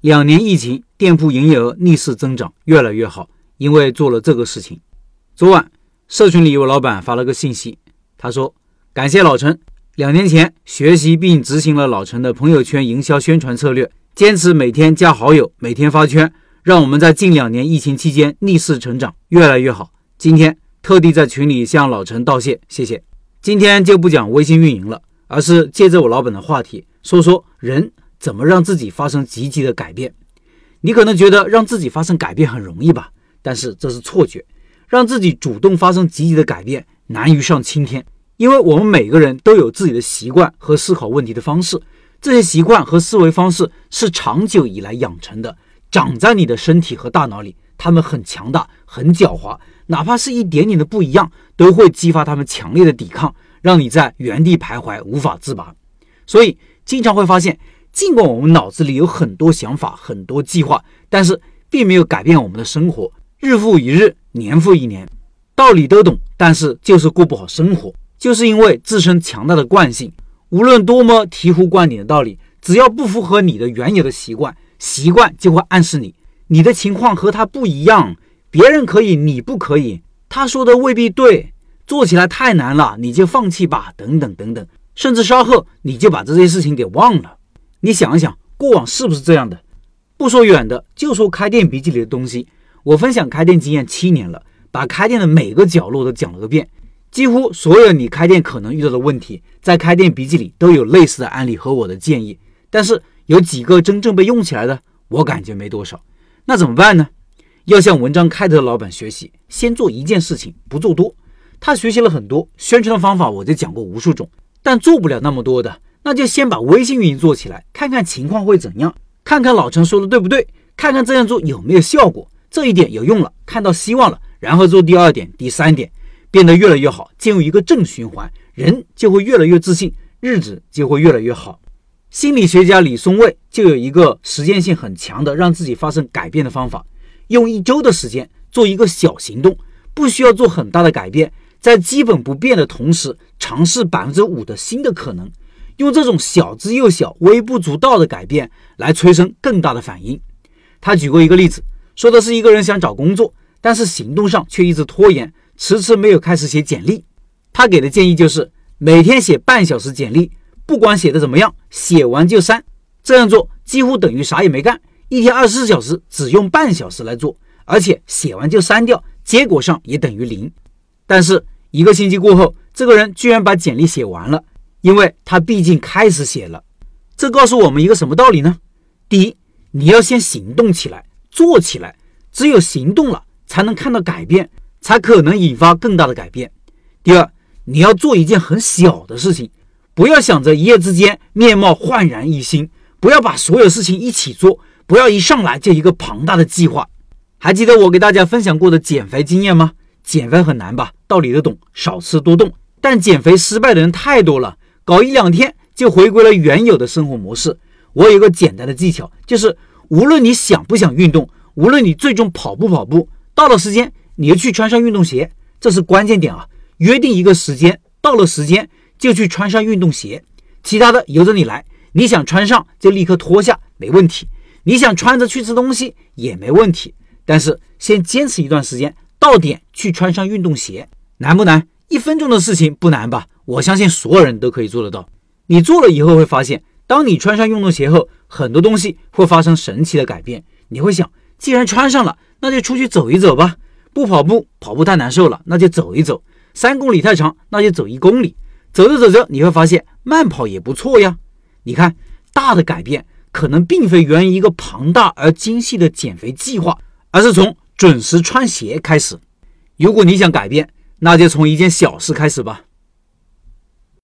两年疫情，店铺营业额逆势增长，越来越好，因为做了这个事情。昨晚社群里有老板发了个信息，他说：“感谢老陈，两年前学习并执行了老陈的朋友圈营销宣传策略，坚持每天加好友，每天发圈，让我们在近两年疫情期间逆势成长，越来越好。今天特地在群里向老陈道谢，谢谢。今天就不讲微信运营了，而是借着我老板的话题，说说人。”怎么让自己发生积极的改变？你可能觉得让自己发生改变很容易吧，但是这是错觉。让自己主动发生积极的改变难于上青天，因为我们每个人都有自己的习惯和思考问题的方式，这些习惯和思维方式是长久以来养成的，长在你的身体和大脑里，他们很强大、很狡猾，哪怕是一点点的不一样，都会激发他们强烈的抵抗，让你在原地徘徊无法自拔。所以经常会发现。尽管我们脑子里有很多想法、很多计划，但是并没有改变我们的生活。日复一日，年复一年，道理都懂，但是就是过不好生活，就是因为自身强大的惯性。无论多么醍醐灌顶的道理，只要不符合你的原有的习惯，习惯就会暗示你，你的情况和他不一样。别人可以，你不可以。他说的未必对，做起来太难了，你就放弃吧。等等等等，甚至稍后你就把这些事情给忘了。你想一想，过往是不是这样的？不说远的，就说开店笔记里的东西。我分享开店经验七年了，把开店的每个角落都讲了个遍。几乎所有你开店可能遇到的问题，在开店笔记里都有类似的案例和我的建议。但是有几个真正被用起来的，我感觉没多少。那怎么办呢？要向文章开头的老板学习，先做一件事情，不做多。他学习了很多宣传的方法，我就讲过无数种，但做不了那么多的。那就先把微信运营做起来，看看情况会怎样，看看老陈说的对不对，看看这样做有没有效果。这一点有用了，看到希望了，然后做第二点、第三点，变得越来越好，进入一个正循环，人就会越来越自信，日子就会越来越好。心理学家李松蔚就有一个实践性很强的让自己发生改变的方法，用一周的时间做一个小行动，不需要做很大的改变，在基本不变的同时，尝试百分之五的新的可能。用这种小之又小、微不足道的改变来催生更大的反应。他举过一个例子，说的是一个人想找工作，但是行动上却一直拖延，迟迟没有开始写简历。他给的建议就是每天写半小时简历，不管写的怎么样，写完就删。这样做几乎等于啥也没干，一天二十四小时只用半小时来做，而且写完就删掉，结果上也等于零。但是一个星期过后，这个人居然把简历写完了。因为他毕竟开始写了，这告诉我们一个什么道理呢？第一，你要先行动起来，做起来，只有行动了，才能看到改变，才可能引发更大的改变。第二，你要做一件很小的事情，不要想着一夜之间面貌焕然一新，不要把所有事情一起做，不要一上来就一个庞大的计划。还记得我给大家分享过的减肥经验吗？减肥很难吧？道理都懂，少吃多动，但减肥失败的人太多了。搞一两天就回归了原有的生活模式。我有个简单的技巧，就是无论你想不想运动，无论你最终跑不跑步，到了时间你就去穿上运动鞋，这是关键点啊！约定一个时间，到了时间就去穿上运动鞋，其他的由着你来。你想穿上就立刻脱下，没问题；你想穿着去吃东西也没问题。但是先坚持一段时间，到点去穿上运动鞋，难不难？一分钟的事情不难吧？我相信所有人都可以做得到。你做了以后会发现，当你穿上运动鞋后，很多东西会发生神奇的改变。你会想，既然穿上了，那就出去走一走吧。不跑步，跑步太难受了，那就走一走。三公里太长，那就走一公里。走着走着，你会发现慢跑也不错呀。你看，大的改变可能并非源于一个庞大而精细的减肥计划，而是从准时穿鞋开始。如果你想改变，那就从一件小事开始吧。